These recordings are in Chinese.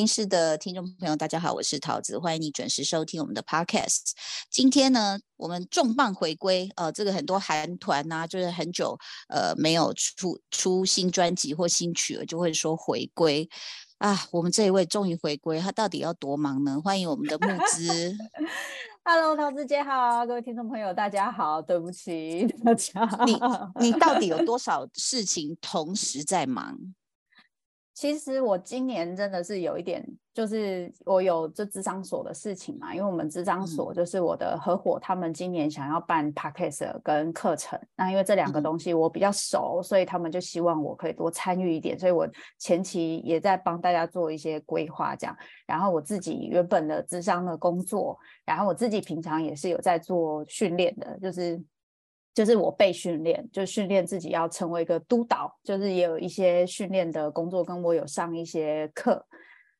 位女人心事的听众朋友，大家好，我是桃子，欢迎你准时收听我们的 podcast。今天呢，我们重磅回归，呃，这个很多韩团呐，就是很久呃没有出出新专辑或新曲了，就会说回归啊。我们这一位终于回归，他到底要多忙呢？欢迎我们的木之。Hello，桃子姐好，各位听众朋友大家好，对不起大家，你你到底有多少事情同时在忙？其实我今年真的是有一点，就是我有这智商所的事情嘛，因为我们智商所就是我的合伙，他们今年想要办 p a c k a g e 跟课程，那因为这两个东西我比较熟，所以他们就希望我可以多参与一点，所以我前期也在帮大家做一些规划，这样。然后我自己原本的智商的工作，然后我自己平常也是有在做训练的，就是。就是我被训练，就训练自己要成为一个督导，就是也有一些训练的工作，跟我有上一些课。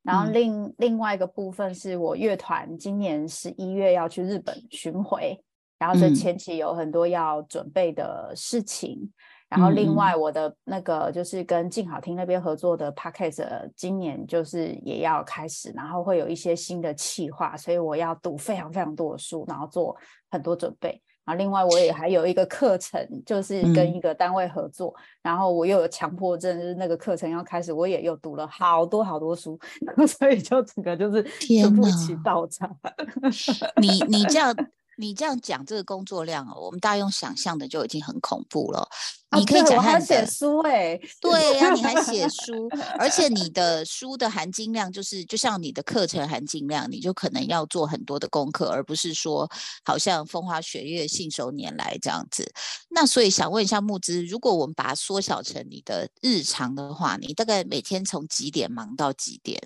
然后另另外一个部分是我乐团今年十一月要去日本巡回，然后这前期有很多要准备的事情。然后另外我的那个就是跟静好听那边合作的 podcast，今年就是也要开始，然后会有一些新的企划，所以我要读非常非常多的书，然后做很多准备。然后另外我也还有一个课程，就是跟一个单位合作，然后我又有强迫症，就是那个课程要开始，我也又读了好多好多书，所以就整个就是全部起倒场。你你这样。你这样讲这个工作量哦，我们大家用想象的就已经很恐怖了。你可以讲他写书哎，对呀，你还写书，而且你的书的含金量就是就像你的课程含金量，你就可能要做很多的功课，而不是说好像风花雪月、信手拈来这样子。那所以想问一下木之，如果我们把它缩小成你的日常的话，你大概每天从几点忙到几点？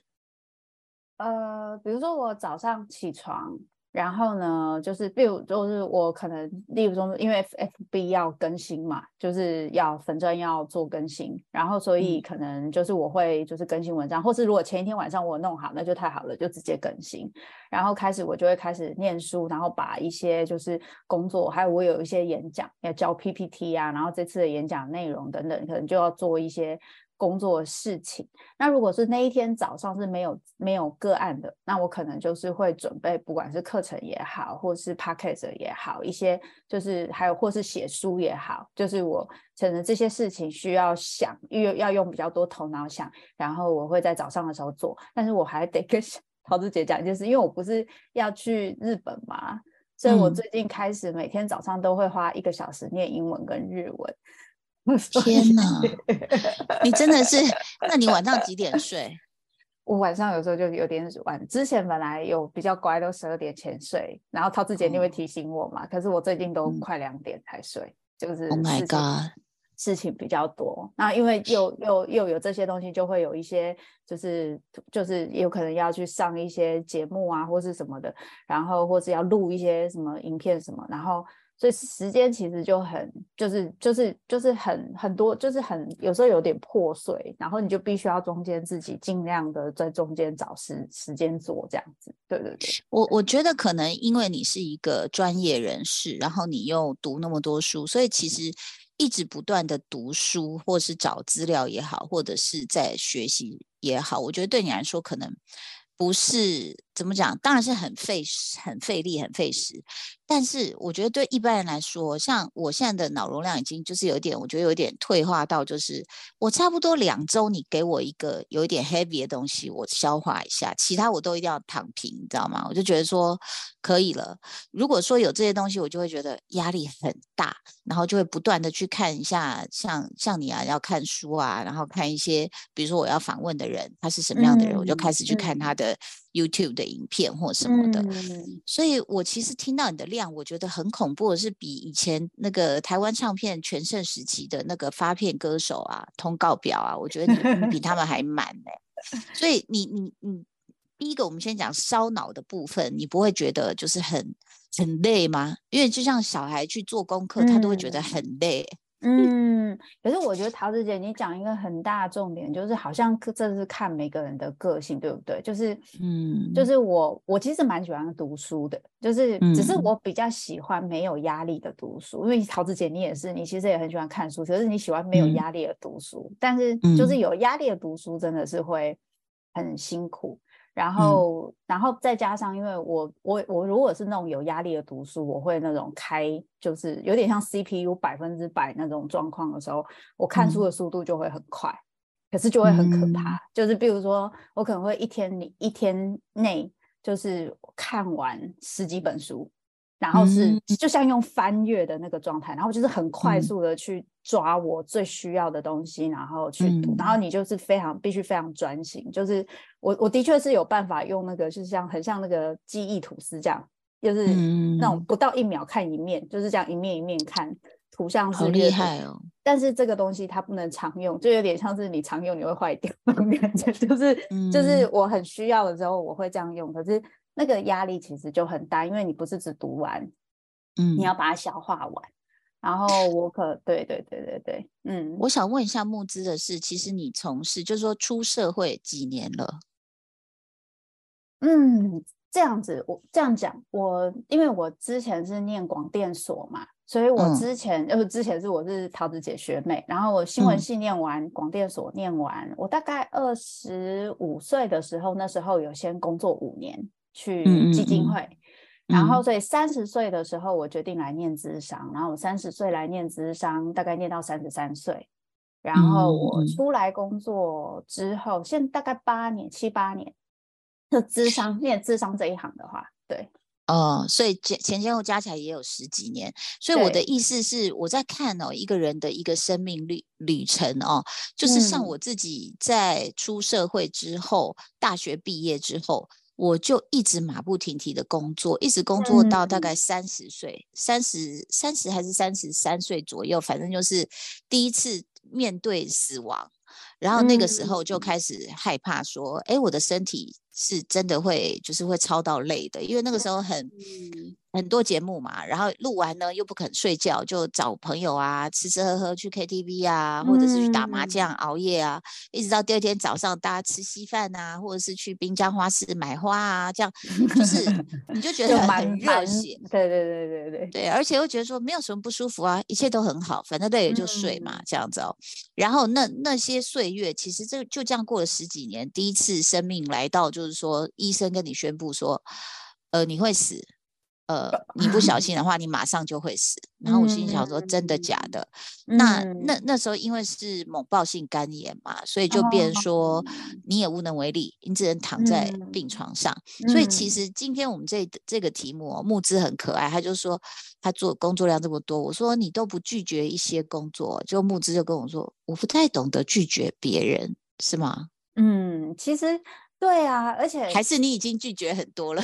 呃，比如说我早上起床。然后呢，就是比如就是我可能，例如说，因为 F B 要更新嘛，就是要粉钻要做更新，然后所以可能就是我会就是更新文章，或是如果前一天晚上我弄好，那就太好了，就直接更新。然后开始我就会开始念书，然后把一些就是工作，还有我有一些演讲要教 P P T 啊，然后这次的演讲内容等等，可能就要做一些。工作事情，那如果是那一天早上是没有没有个案的，那我可能就是会准备，不管是课程也好，或是 p a c k a g e 也好，一些就是还有或是写书也好，就是我可能这些事情需要想，因为要用比较多头脑想，然后我会在早上的时候做，但是我还得跟 桃子姐讲，就是因为我不是要去日本嘛，所以我最近开始每天早上都会花一个小时念英文跟日文。天哪，你真的是？那你晚上几点睡？我晚上有时候就有点晚。之前本来有比较乖，都十二点前睡。然后涛子姐就会提醒我嘛？可是我最近都快两点才睡，就是 Oh my God，事情比较多。那因为又又又有这些东西，就会有一些就是就是有可能要去上一些节目啊，或是什么的，然后或是要录一些什么影片什么，然后。所以时间其实就很，就是就是就是很很多，就是很有时候有点破碎，然后你就必须要中间自己尽量的在中间找时时间做这样子。对对对，我我觉得可能因为你是一个专业人士，然后你又读那么多书，所以其实一直不断的读书，或是找资料也好，或者是在学习也好，我觉得对你来说可能不是怎么讲，当然是很费很费力、很费时。但是我觉得对一般人来说，像我现在的脑容量已经就是有点，我觉得有点退化到，就是我差不多两周，你给我一个有一点 heavy 的东西，我消化一下，其他我都一定要躺平，你知道吗？我就觉得说可以了。如果说有这些东西，我就会觉得压力很大，然后就会不断的去看一下，像像你啊，要看书啊，然后看一些，比如说我要访问的人他是什么样的人，我就开始去看他的 YouTube 的影片或什么的。所以我其实听到你的。量我觉得很恐怖的是，比以前那个台湾唱片全盛时期的那个发片歌手啊，通告表啊，我觉得你比他们还 满呢。所以你你你，第一个我们先讲烧脑的部分，你不会觉得就是很很累吗？因为就像小孩去做功课，他都会觉得很累。嗯，可是我觉得桃子姐，你讲一个很大的重点，就是好像这是看每个人的个性，对不对？就是，嗯，就是我我其实蛮喜欢读书的，就是只是我比较喜欢没有压力的读书，因为桃子姐你也是，你其实也很喜欢看书，可是你喜欢没有压力的读书，但是就是有压力的读书真的是会很辛苦。然后，然后再加上，因为我我我如果是那种有压力的读书，我会那种开，就是有点像 CPU 百分之百那种状况的时候，我看书的速度就会很快，可是就会很可怕。就是比如说，我可能会一天里一天内就是看完十几本书。然后是就像用翻阅的那个状态，然后就是很快速的去抓我最需要的东西，然后去读。然后你就是非常必须非常专心，就是我我的确是有办法用那个，就是像很像那个记忆吐司这样，就是那种不到一秒看一面，就是这样一面一面看，图像是厉害哦。但是这个东西它不能常用，就有点像是你常用你会坏掉那种感觉，就是就是我很需要的时候我会这样用，可是。那个压力其实就很大，因为你不是只读完，嗯，你要把它消化完。然后我可对对对对对，嗯，我想问一下木之的事，其实你从事就是说出社会几年了？嗯，这样子，我这样讲，我因为我之前是念广电所嘛，所以我之前呃之前是我是桃子姐学妹，然后我新闻系念完，广电所念完，我大概二十五岁的时候，那时候有先工作五年。去基金会，然后所以三十岁的时候，我决定来念资商，然后我三十岁来念资商，大概念到三十三岁，然后我出来工作之后，现大概八年七八年的资商念资商这一行的话，对，哦，所以前前前后加起来也有十几年，所以我的意思是我在看哦一个人的一个生命旅旅程哦，就是像我自己在出社会之后，大学毕业之后。我就一直马不停蹄的工作，一直工作到大概三十岁，三十三十还是三十三岁左右，反正就是第一次面对死亡，然后那个时候。就开始害怕，说，哎，我的身体是真的会就是会超到累的，因为那个时候很。很多节目嘛，然后录完呢又不肯睡觉，就找朋友啊吃吃喝喝去 KTV 啊，或者是去打麻将熬夜啊，一直到第二天早上大家吃稀饭啊，或者是去滨江花市买花啊，这样 就是你就觉得很热血，对对对对对对，而且又觉得说没有什么不舒服啊，一切都很好，反正累了就睡嘛，这样子哦。然后那那些岁月其实这就这样过了十几年，第一次生命来到，就是说医生跟你宣布说，呃，你会死。呃，你不小心的 话，你马上就会死。然后我心想说，真的假的？那那那时候因为是猛暴性肝炎嘛，所以就变说你也无能为力，你只能躺在病床上。所以其实今天我们这这个题目，木之很可爱，他就说他做工作量这么多，我说你都不拒绝一些工作，就木之就跟我说，我不太懂得拒绝别人，是吗？嗯，其实。对啊，而且还是你已经拒绝很多了。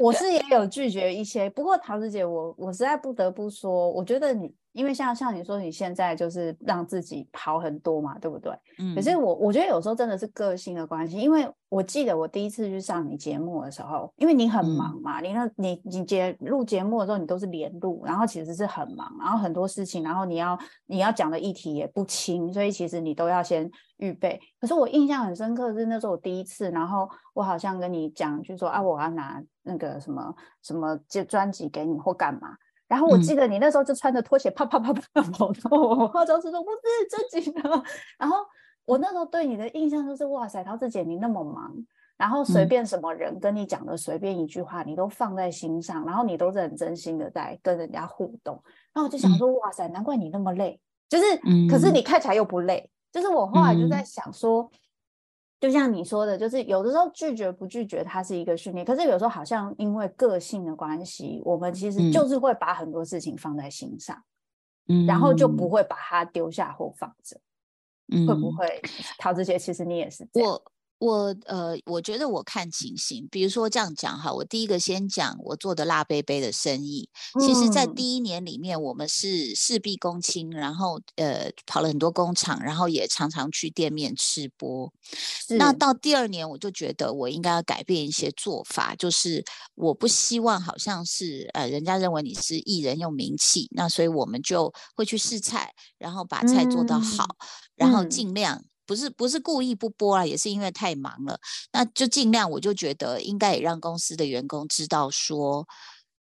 我是 也有拒绝一些，不过桃子姐，我我实在不得不说，我觉得你。因为像像你说你现在就是让自己跑很多嘛，对不对？嗯。可是我我觉得有时候真的是个性的关系，因为我记得我第一次去上你节目的时候，因为你很忙嘛，你那你你节录节目的时候你都是连录，然后其实是很忙，然后很多事情，然后你要你要讲的议题也不轻，所以其实你都要先预备。可是我印象很深刻是那时候我第一次，然后我好像跟你讲，就说啊我要拿那个什么什么接专辑给你或干嘛。然后我记得你那时候就穿着拖鞋啪啪啪啪跑到我化妆室说不是正经的。然后我那时候对你的印象就是哇塞，桃子姐你那么忙，然后随便什么人跟你讲的随便一句话你都放在心上，然后你都是很真心的在跟人家互动。然后我就想说哇塞，难怪你那么累，就是可是你看起来又不累。就是我后来就在想说。就像你说的，就是有的时候拒绝不拒绝，它是一个训练。可是有时候好像因为个性的关系，我们其实就是会把很多事情放在心上，嗯，然后就不会把它丢下或放着。嗯，会不会陶子姐？其实你也是这样。我呃，我觉得我看情形，比如说这样讲哈，我第一个先讲我做的辣杯杯的生意。其实，在第一年里面，我们是事必躬亲，然后呃跑了很多工厂，然后也常常去店面吃播。那到第二年，我就觉得我应该要改变一些做法，就是我不希望好像是呃人家认为你是艺人用名气，那所以我们就会去试菜，然后把菜做到好，然后尽量。不是不是故意不播啊，也是因为太忙了。那就尽量，我就觉得应该也让公司的员工知道说，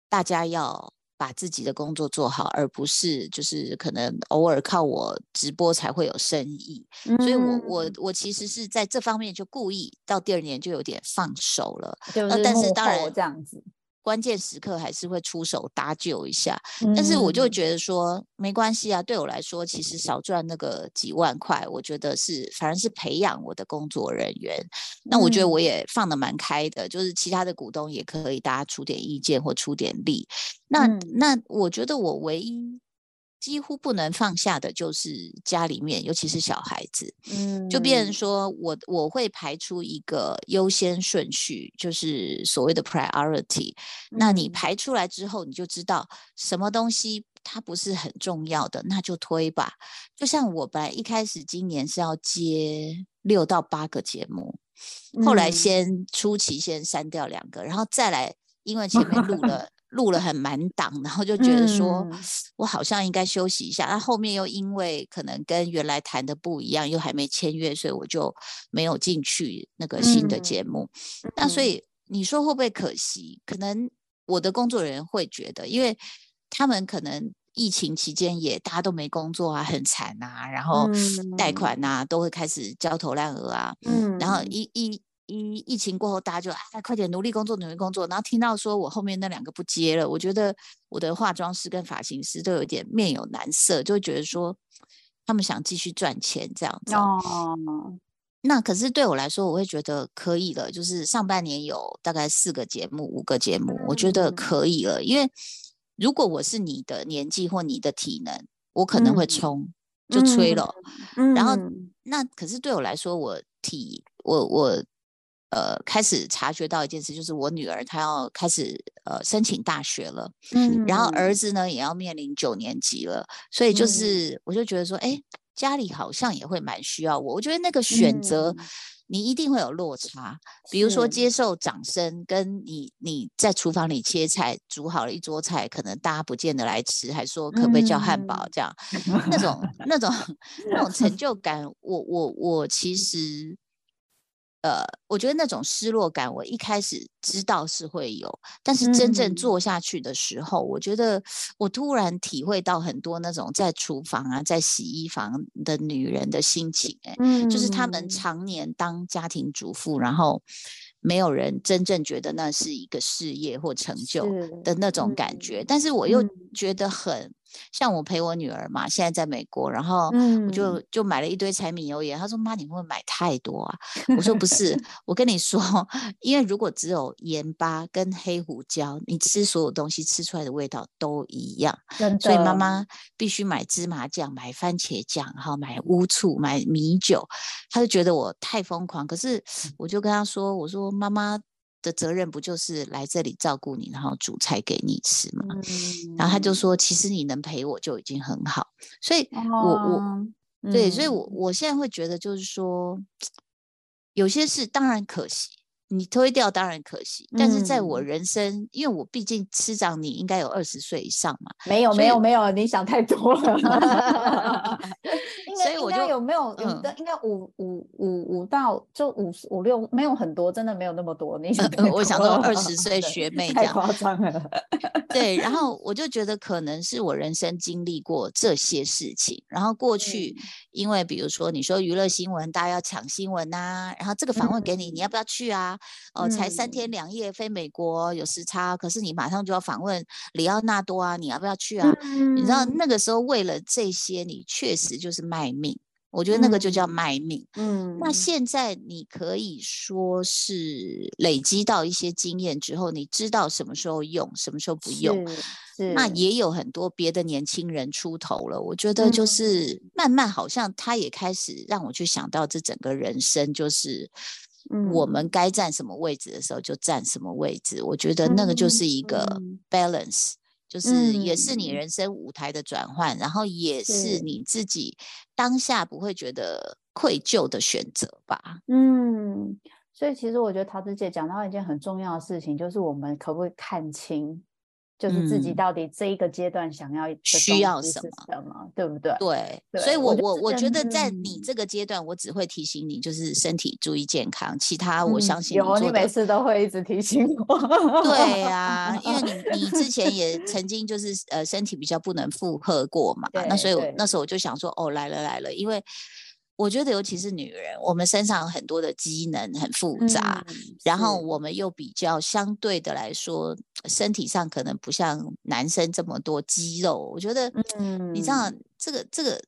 大家要把自己的工作做好，而不是就是可能偶尔靠我直播才会有生意。所以我我我其实是在这方面就故意到第二年就有点放手了。就是但是当然这样子。关键时刻还是会出手搭救一下，但是我就觉得说没关系啊，对我来说其实少赚那个几万块，我觉得是反正是培养我的工作人员。那我觉得我也放的蛮开的，就是其他的股东也可以大家出点意见或出点力。那那我觉得我唯一。几乎不能放下的就是家里面，尤其是小孩子，嗯，就变成说我我会排出一个优先顺序，就是所谓的 priority。那你排出来之后，你就知道什么东西它不是很重要的，那就推吧。就像我本来一开始今年是要接六到八个节目，后来先初期先删掉两个，然后再来，因为前面录了。录了很满档，然后就觉得说，我好像应该休息一下。那后面又因为可能跟原来谈的不一样，又还没签约，所以我就没有进去那个新的节目。那所以你说会不会可惜？可能我的工作人员会觉得，因为他们可能疫情期间也大家都没工作啊，很惨啊，然后贷款呐都会开始焦头烂额啊，嗯，然后一一。疫疫情过后，大家就哎，快点努力工作，努力工作。然后听到说我后面那两个不接了，我觉得我的化妆师跟发型师都有点面有难色，就会觉得说他们想继续赚钱这样子。哦，那可是对我来说，我会觉得可以了。就是上半年有大概四个节目、五个节目，我觉得可以了。因为如果我是你的年纪或你的体能，我可能会冲就吹了。然后那可是对我来说，我体我我。呃，开始察觉到一件事，就是我女儿她要开始呃申请大学了，嗯，然后儿子呢也要面临九年级了，所以就是我就觉得说，哎，家里好像也会蛮需要我。我觉得那个选择你一定会有落差，比如说接受掌声，跟你你在厨房里切菜，煮好了一桌菜，可能大家不见得来吃，还说可不可以叫汉堡这样，那种那种 那种成就感，我我我其实。呃，我觉得那种失落感，我一开始知道是会有，但是真正做下去的时候，我觉得我突然体会到很多那种在厨房啊，在洗衣房的女人的心情，哎，就是她们常年当家庭主妇，然后没有人真正觉得那是一个事业或成就的那种感觉，但是我又觉得很。像我陪我女儿嘛，现在在美国，然后我就就买了一堆柴米油盐。她说：“妈，你会不会买太多啊？”我说：“不 是，我跟你说，因为如果只有盐巴跟黑胡椒，你吃所有东西吃出来的味道都一样。所以妈妈必须买芝麻酱、买番茄酱，然后买乌醋、买米酒。”她就觉得我太疯狂。可是我就跟她说：“我说妈妈。”的责任不就是来这里照顾你，然后煮菜给你吃吗？然后他就说：“其实你能陪我就已经很好。”所以，我我对，所以我我现在会觉得，就是说，有些事当然可惜。你推掉当然可惜，但是在我人生，因为我毕竟师长你应该有二十岁以上嘛，没有没有没有，你想太多了。所以我就有没有有的应该五五五五到就五五六没有很多，真的没有那么多。你想，我想说二十岁学妹这样夸张了。对，然后 我就觉得可能是我人生经历过这些事情，然后过去因为比如说你说娱乐新闻大家要抢新闻呐，然后这个访问给你，你要不要去啊？哦，才三天两夜飞美国有时差，可是你马上就要访问里奥纳多啊，你要不要去啊？你知道那个时候为了这些，你确实就是卖命。我觉得那个就叫卖命。嗯，那现在你可以说是累积到一些经验之后，你知道什么时候用，什么时候不用。那也有很多别的年轻人出头了。我觉得就是慢慢好像他也开始让我去想到这整个人生就是。我们该站什么位置的时候就站什么位置，我觉得那个就是一个 balance，就是也是你人生舞台的转换，然后也是你自己当下不会觉得愧疚的选择吧。嗯，所以其实我觉得陶子姐讲到一件很重要的事情，就是我们可不可以看清就是自己到底这一个阶段想要需要什么，什么，对不对？对，所以我我我觉得在你嗯这个阶段，我只会提醒你，就是身体注意健康，其他我相信嗯有，你。每次都会一直提醒我。对啊、因为你你之前也曾经就是呃身体比较不能负荷过嘛，那所以我那时候我就想说，哦来了来了，因为我觉得尤其是女人，我们身上有很多的机能很复杂，嗯然后我们又比较相对的来说，身体上可能不像男生这么多肌肉。我觉得，嗯你知道这个这个，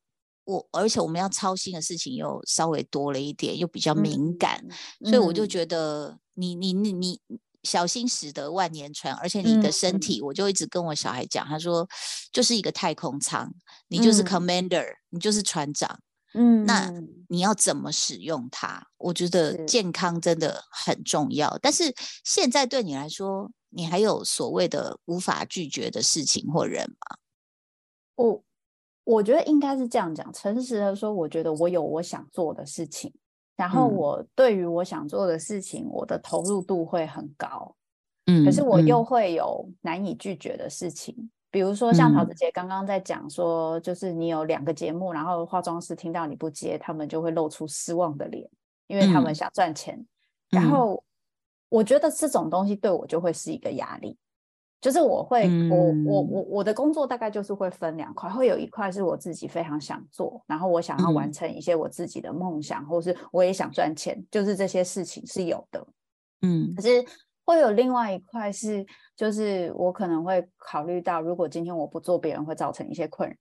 我而且我们要操心的事情又稍微多了一点，又比较敏感，所以我就嗯觉得你你你你小心驶得万年船，而且你的身嗯体，我就一直跟我小孩讲，他说就是一个太空舱，你就是嗯 commander，你就是船长。嗯，那嗯你要怎么使用它？我觉得健康真的很重要。但是现在对你来说，你还有所谓的无法拒绝的事情或人吗？我我觉得应该是这样讲，诚实的说，我觉得我有我想做的事情，然后嗯我对于我想做的事情，我的投入度会很高，嗯可是我又嗯会有难以拒绝的事情。比如说，像桃嗯。子姐刚刚在讲说，就是你有两个节目，然后化妆师听到你不接，他们就会露出失望的脸，因为他们嗯。想赚钱。然嗯。后我觉得这种东西对我就会是一个压力，就是我会，我我嗯。我我的工作大概就是会分两块，会有一块是我自己非常想做，然后我想要完嗯。成一些我自己的梦想，或是我也想赚钱，就是这些事情是有的。嗯。可是会有另外一块是，就是我可能会考虑到，如果今天我不做，别人会造成一些困扰。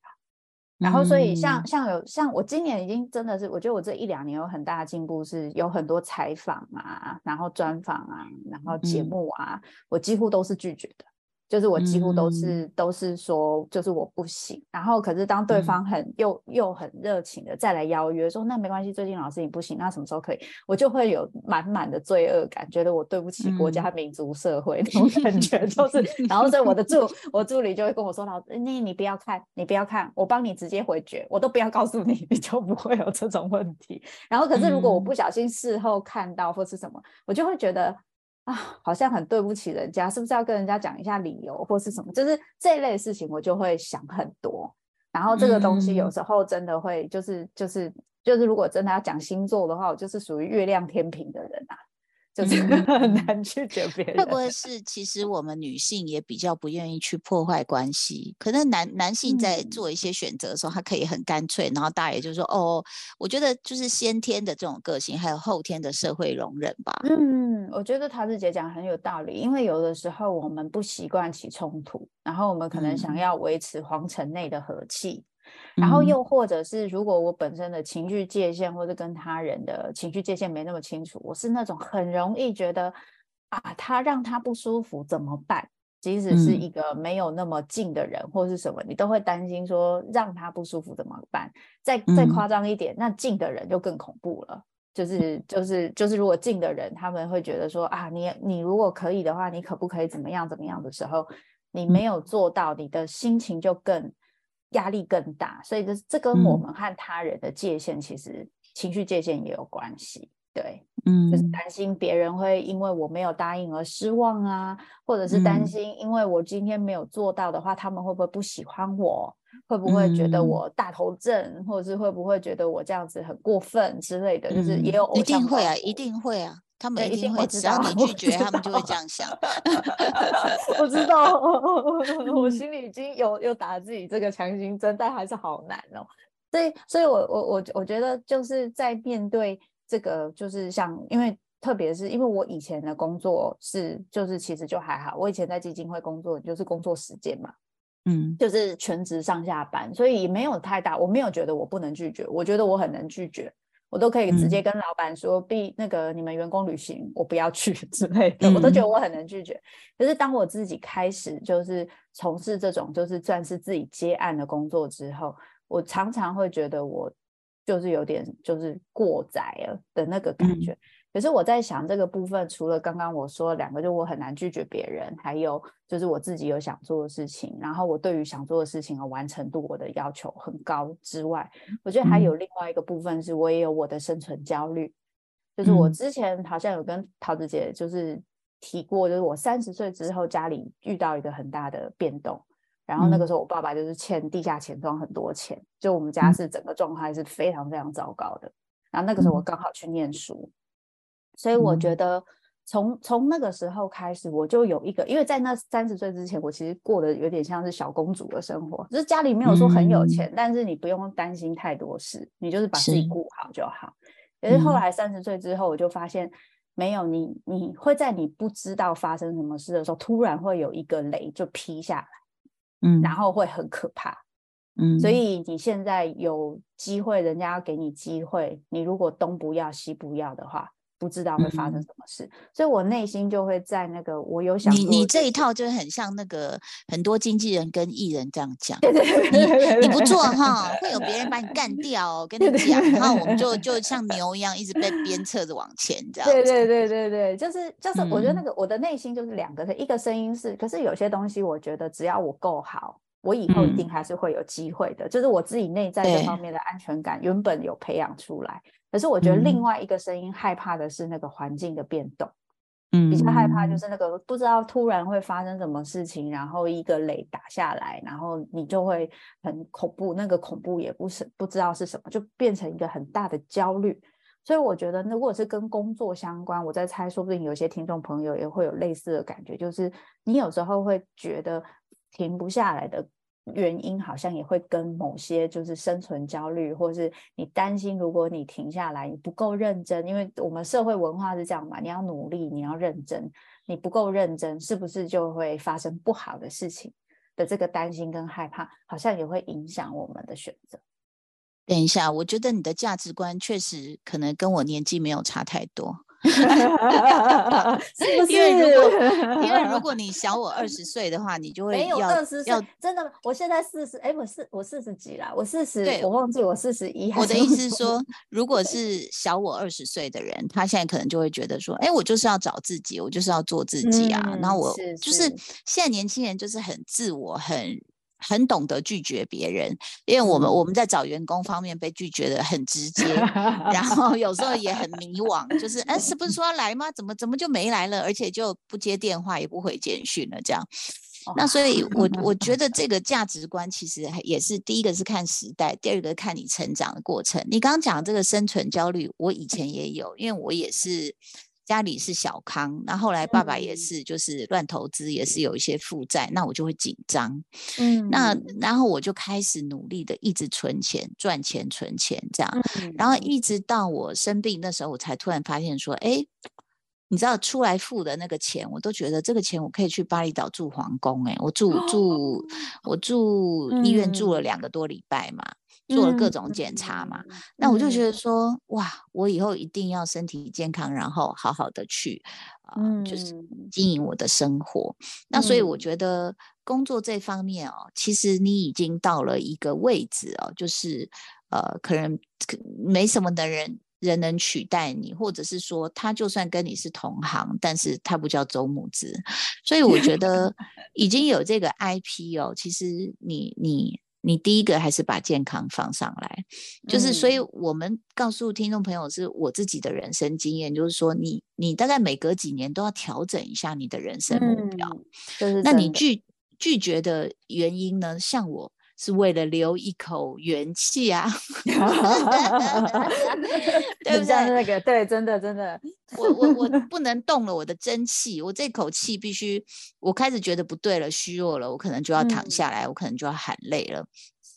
然后，所以像嗯像有像我今年已经真的是，我觉得我这一两年有很大的进步，是有很多采访啊，然后专访啊，然后节嗯目啊，我几乎都是拒绝的。就是我几乎都嗯是、都是说，就是我不行。然后可是当对嗯方很又又很热情的再来邀约，说那没关系，最近老师你不行，那什么时候可以？我就会有满满的罪恶感，觉得我对不起国家、民族、社会那种感觉，就是。然后所以我的助我助理就会跟我说：“老师，那你不要看，你不要看，我帮你直接回绝，我都不要告诉你，你就不会有这种问题。”然后可是如果我不嗯小心事后看到或是什么，我就会觉得。啊，好像很对不起人家，是不是要跟人家讲一下理由或是什么？就是这类事情，我就会想很多。然后这个东西有嗯时候真的会，就是就是就是，如果真的要讲星座的话，我就是属于月亮天平的人啊，就是嗯很难拒绝别人。会不会是其实我们女性也比较不愿意去破坏关系？可能男男性在嗯做一些选择的时候，他可以很干脆，然后大爷就说：“哦，我觉得就是先天的这种个性，还有后天的社会容忍吧。”嗯，我觉得桃子姐讲很有道理，因为有的时候我们不习惯起冲突，然后我们可能想嗯要维持皇城内的和气，然后嗯又或者是如果我本身的情绪界限或者跟他人的情绪界限没那么清楚，我是那种很容易觉得啊，他让他不舒服怎么办？即使是嗯一个没有那么近的人或是什么，你都会担心说让他不舒服怎么办？再再嗯夸张一点，那近的人就更恐怖了。就是就是就是，如果近的人他们会觉得说啊，你你如果可以的话，你可不可以怎么样怎么样的时候，你没有做到，你的心情就更压力更大。所以这这跟我嗯们和他人的界限，其实情绪界限也有关系。对，嗯就是担心别人会因为我没有答应而失望啊，或者是担嗯心因为我今天没有做到的话，他们会不会不喜欢我？会不会觉得嗯我大头症，或者是会不会觉得我这样子很过分之类的？就是也有一定像会啊，一定会啊，他们一定会，知道只要你拒绝，他们就会道这样想。我知道，我嗯心里已经有有打自己这个强心针，但还是好难哦。所以，所以我我我我觉得就是在面对这个，就是像因为特别是因为我以前的工作是就是其实就还好，我以前在基金会工作就是工作时间嘛，嗯就是全职上下班，所以也没有太大，我没有觉得我不能拒绝，我觉得我很能拒绝，我都可以直接嗯跟老板说，必那个你们员工旅行我不要去之类的，我都觉得嗯我很能拒绝。可是当我自己开始就是从事这种就是算是自己接案的工作之后，我常常会觉得我就是有点就是过载了的那个感嗯觉。可是我在想这个部分，除了刚刚我说两个，就我很难拒绝别人，还有就是我自己有想做的事情，然后我对于想做的事情的完成度，我的要求很高之外，我觉得还有另外一个部分是我也有我的生存焦虑，就是我嗯。之前好像有跟桃子姐就是提过，就是我三十岁之后家里遇到一个很大的变动，然后那个时候我爸爸就是欠地下钱庄很多钱，就我们家是整个状态是非常非常糟糕的。然后那个时候我刚好去念书，所以我觉得。从从那个时候开始，我就有一个，因为在那三十岁之前，我其实过得有点像是小公主的生活，就是家里没有说很有钱，但是你不用担心太多事，你就是把自己顾好就好。可是后来三十岁之后，我就发现没有你，你会在你不知道发生什么事的时候，突然会有一个雷就劈下来，嗯，然后会很可怕，嗯，所以你现在有机会，人家要给你机会，你如果东不要西不要的话。不知道会发生什么事，所以我内心就会在那个我有想你你这一套就很像那个很多经纪人跟艺人这样讲，你你不做哈，会有别人把你干掉，跟你讲，然后我们就就像牛一样一直被鞭策着往前这样。对对对对对，就是就是，我觉得那个我的内心就是两个，一个声音是，可是有些东西我觉得只要我够好，我以后一定还是会有机会的，就是我自己内在这方面的安全感原本有培养出来。可是我觉得另外一个声音害怕的是那个环境的变动，嗯，比较害怕就是那个不知道突然会发生什么事情，然后一个雷打下来，然后你就会很恐怖，那个恐怖也不是不知道是什么，就变成一个很大的焦虑。所以我觉得，如果是跟工作相关，我在猜，说不定有些听众朋友也会有类似的感觉，就是你有时候会觉得停不下来的。原因好像也会跟某些就是生存焦虑，或是你担心，如果你停下来，你不够认真，因为我们社会文化是这样嘛，你要努力，你要认真，你不够认真，是不是就会发生不好的事情的这个担心跟害怕，好像也会影响我们的选择。等一下，我觉得你的价值观确实可能跟我年纪没有差太多。因为如果因为如果你小我二十岁的话，你就会没有二十岁。真的，我现在四十，哎，我四我四十几了，我四十，我忘记我四十一。我的意思是说，如果是小我二十岁的人，他现在可能就会觉得说，哎，我就是要找自己，我就是要做自己啊。然后我就是现在年轻人就是很自我，很。很懂得拒绝别人，因为我们我们在找员工方面被拒绝的很直接，然后有时候也很迷惘，就是哎，是不是说要来吗？怎么怎么就没来了？而且就不接电话，也不回简讯了，这样。那所以，我 我觉得这个价值观其实也是第一个是看时代，第二个看你成长的过程。你刚刚讲这个生存焦虑，我以前也有，因为我也是。家里是小康，那后来爸爸也是，就是乱投资，也是有一些负债，那我就会紧张。嗯，那然后我就开始努力的一直存钱、赚钱、存钱这样，然后一直到我生病那时候，我才突然发现说，哎，你知道出来付的那个钱，我都觉得这个钱我可以去巴厘岛住皇宫，哎，我住住我住医院住了两个多礼拜嘛。做了各种检查嘛，那我就觉得说，哇，我以后一定要身体健康，然后好好的去啊，就是经营我的生活。那所以我觉得工作这方面哦，其实你已经到了一个位置哦，就是呃，可能没什么的人人能取代你，或者是说他就算跟你是同行，但是他不叫周木子。所以我觉得 已经有这个 IP 哦，其实你你。你第一个还是把健康放上来，就是所以我们告诉听众朋友，是我自己的人生经验，就是说你你大概每隔几年都要调整一下你的人生目标，就是那你拒拒绝的原因呢？像我。是为了留一口元气啊，对不对？那个对，真的真的，我我我 不能动了我的真气，我这口气必须，我开始觉得不对了，虚弱了，我可能就要躺下来，我可能就要喊累了。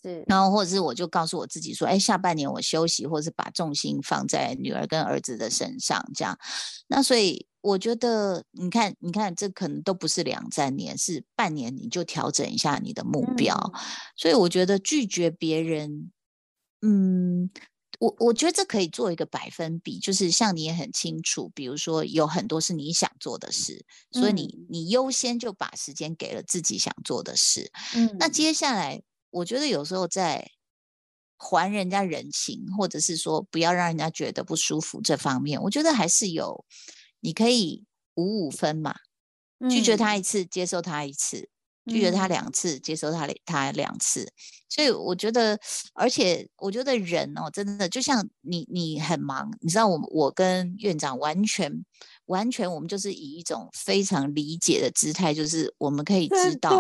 是，然后或者是我就告诉我自己说，哎，下半年我休息，或者是把重心放在女儿跟儿子的身上，这样。那所以我觉得，你看，你看，这可能都不是两三年，是半年，你就调整一下你的目标。所以我觉得拒绝别人，嗯，我我觉得这可以做一个百分比，就是像你也很清楚，比如说有很多是你想做的事，所以你你优先就把时间给了自己想做的事。嗯，那接下来。我觉得有时候在还人家人情，或者是说不要让人家觉得不舒服这方面，我觉得还是有，你可以五五分嘛，拒绝他一次，接受他一次，拒绝他两次，接受他他两次，所以我觉得，而且我觉得人哦，真的就像你，你很忙，你知道，我我跟院长完全完全，我们就是以一种非常理解的姿态，就是我们可以知道，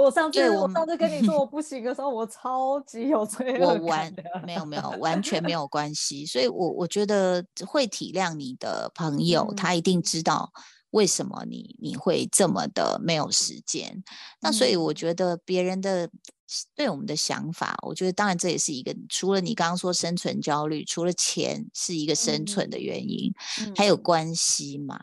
我上次我上次跟你说我 不行的时候，我超级有罪恶感我完没有没有完全没有关系，所以我我觉得会体谅你的朋友，他一定知道。为什么你你会这么的没有时间？那所以我觉得别人的对我们的想法，我觉得当然这也是一个，除了你刚刚说生存焦虑，除了钱是一个生存的原因，还有关系嘛？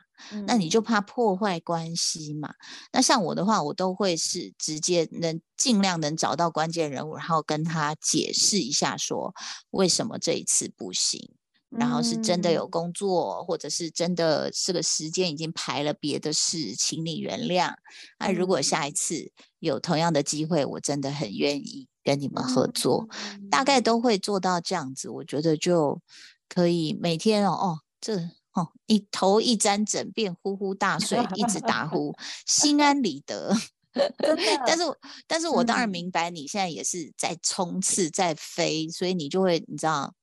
那你就怕破坏关系嘛？那像我的话，我都会是直接能尽量能找到关键人物，然后跟他解释一下，说为什么这一次不行。然后是真的有工作，或者是真的这个时间已经排了别的事，请你原谅。那如果下一次有同样的机会，我真的很愿意跟你们合作，大概都会做到这样子。我觉得就可以每天哦哦，这哦一头一沾枕便呼呼大睡，一直打呼，心安理得。但是但是我当然明白你现在也是在冲刺，在飞，所以你就会你知道。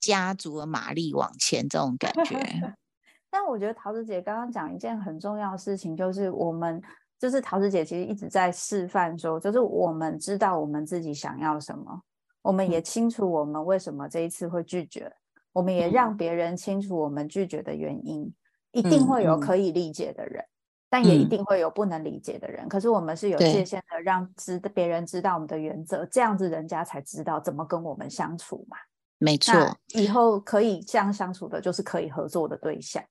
家族的马力往前，这种感觉。但我觉得桃子姐刚刚讲一件很重要的事情，就是我们，就是桃子姐其实一直在示范说，就是我们知道我们自己想要什么，我们也清楚我们为什么这一次会拒绝，我们也让别人清楚我们拒绝的原因。一定会有可以理解的人，但也一定会有不能理解的人。可是我们是有界限的，让知别人知道我们的原则，这样子人家才知道怎么跟我们相处嘛。没错，以后可以这样相处的，就是可以合作的对象。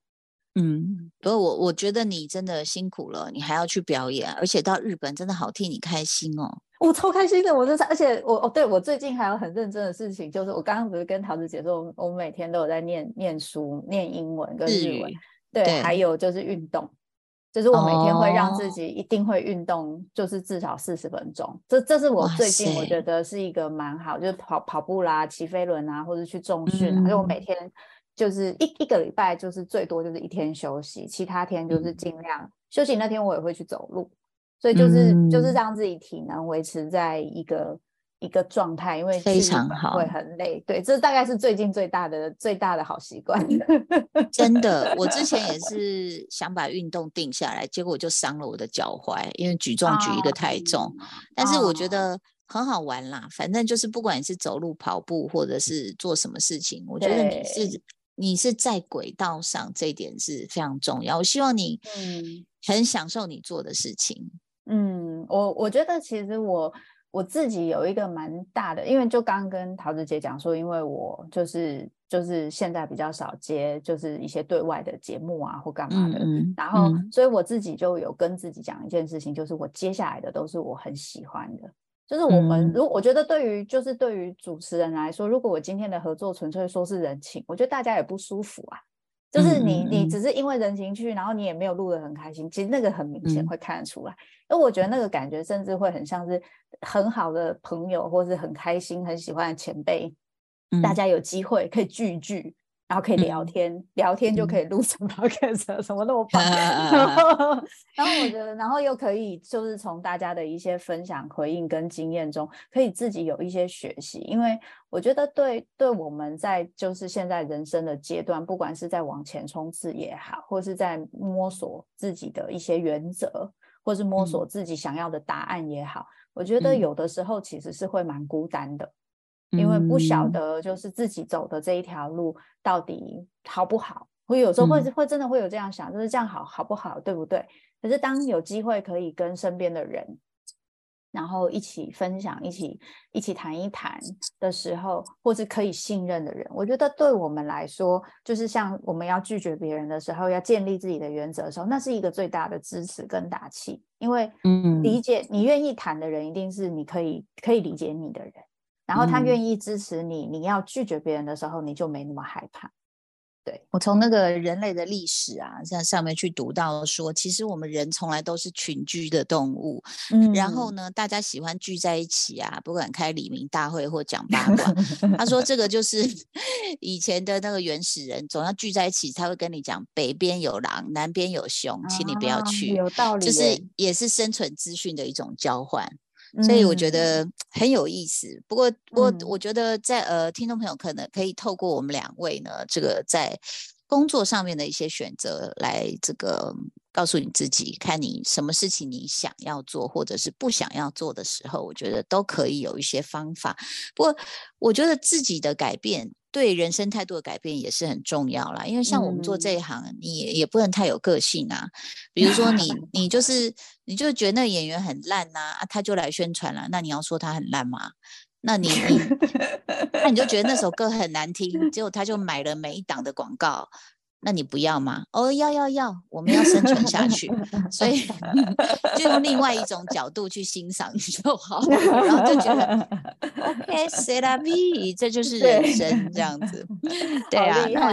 嗯，不过我我觉得你真的辛苦了，你还要去表演，而且到日本真的好替你开心哦。我超开心的，我就是，而且我哦，对我最近还有很认真的事情，就是我刚刚不是跟桃子姐说，我每天都有在念念书、念英文跟日文，对，还有就是运动。就是我每天会让自己一定会运动，就是至少四十分钟。这这是我最近我觉得是一个蛮好，就是跑跑步啦、骑飞轮啊，或者去重训。因为我每天就是一一个礼拜就是最多就是一天休息，其他天就是尽量休息那天我也会去走路。所以就是就是让自己体能维持在一个。一个状态，因为非常好，会很累。对，这大概是最近最大的最大的好习惯。真的，我之前也是想把运动定下来，结果就伤了我的脚踝，因为举重举一个太重。但是我觉得很好玩啦，反正就是不管你是走路、跑步，或者是做什么事情，我觉得你是你是在轨道上，这一点是非常重要。我希望你嗯很享受你做的事情。嗯，我我觉得其实我。我自己有一个蛮大的，因为就刚跟桃子姐讲说，因为我就是就是现在比较少接就是一些对外的节目啊或干嘛的，然后所以我自己就有跟自己讲一件事情，就是我接下来的都是我很喜欢的，就是我们如我觉得对于就是对于主持人来说，如果我今天的合作纯粹说是人情，我觉得大家也不舒服啊。就是你，你只是因为人情去，然后你也没有录的很开心，其实那个很明显会看得出来。因为我觉得那个感觉甚至会很像是很好的朋友，或是很开心、很喜欢的前辈，大家有机会可以聚一聚。然后可以聊天，聊天就可以录成 podcast，什么都 么棒。然后我觉得，然后又可以就是从大家的一些分享、回应跟经验中，可以自己有一些学习。因为我觉得，对对我们在就是现在人生的阶段，不管是在往前冲刺也好，或是在摸索自己的一些原则，或是摸索自己想要的答案也好，我觉得有的时候其实是会蛮孤单的。因为不晓得就是自己走的这一条路到底好不好，会有时候会会真的会有这样想，就是这样好好不好，对不对？可是当有机会可以跟身边的人，然后一起分享、一起一起谈一谈的时候，或是可以信任的人，我觉得对我们来说，就是像我们要拒绝别人的时候，要建立自己的原则的时候，那是一个最大的支持跟打气。因为嗯，理解你愿意谈的人，一定是你可以可以理解你的人。然后他愿意支持你，你要拒绝别人的时候，你就没那么害怕。对我从那个人类的历史啊，在上面去读到说，其实我们人从来都是群居的动物。嗯，然后呢，大家喜欢聚在一起啊，不管开李明大会或讲八卦。他说这个就是 以前的那个原始人，总要聚在一起，他会跟你讲北边有狼，南边有熊，请你不要去。有道理，就是也是生存资讯的一种交换。所以我觉得很有意思。不过，不过我觉得在呃，听众朋友可能可以透过我们两位呢，这个在工作上面的一些选择，来这个告诉你自己，看你什么事情你想要做，或者是不想要做的时候，我觉得都可以有一些方法。不过，我觉得自己的改变。对人生态度的改变也是很重要啦，因为像我们做这一行，你也不能太有个性啊。比如说 你，你就是你就觉得那演员很烂呐，啊，他就来宣传了，那你要说他很烂吗？那你你那你就觉得那首歌很难听，结果他就买了每一档的广告。那你不要吗？哦，要要要，我们要生存下去，所以 就用另外一种角度去欣赏就好，然后就觉得 la vie，这就是人生这样子。对啊，那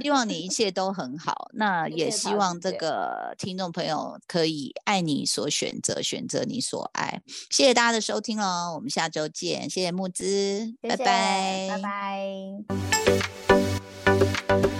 希望你一切都很好。那也希望这个听众朋友可以爱你所选择，选择你所爱。谢谢大家的收听喽，我们下周见。谢谢木子，拜拜，拜拜。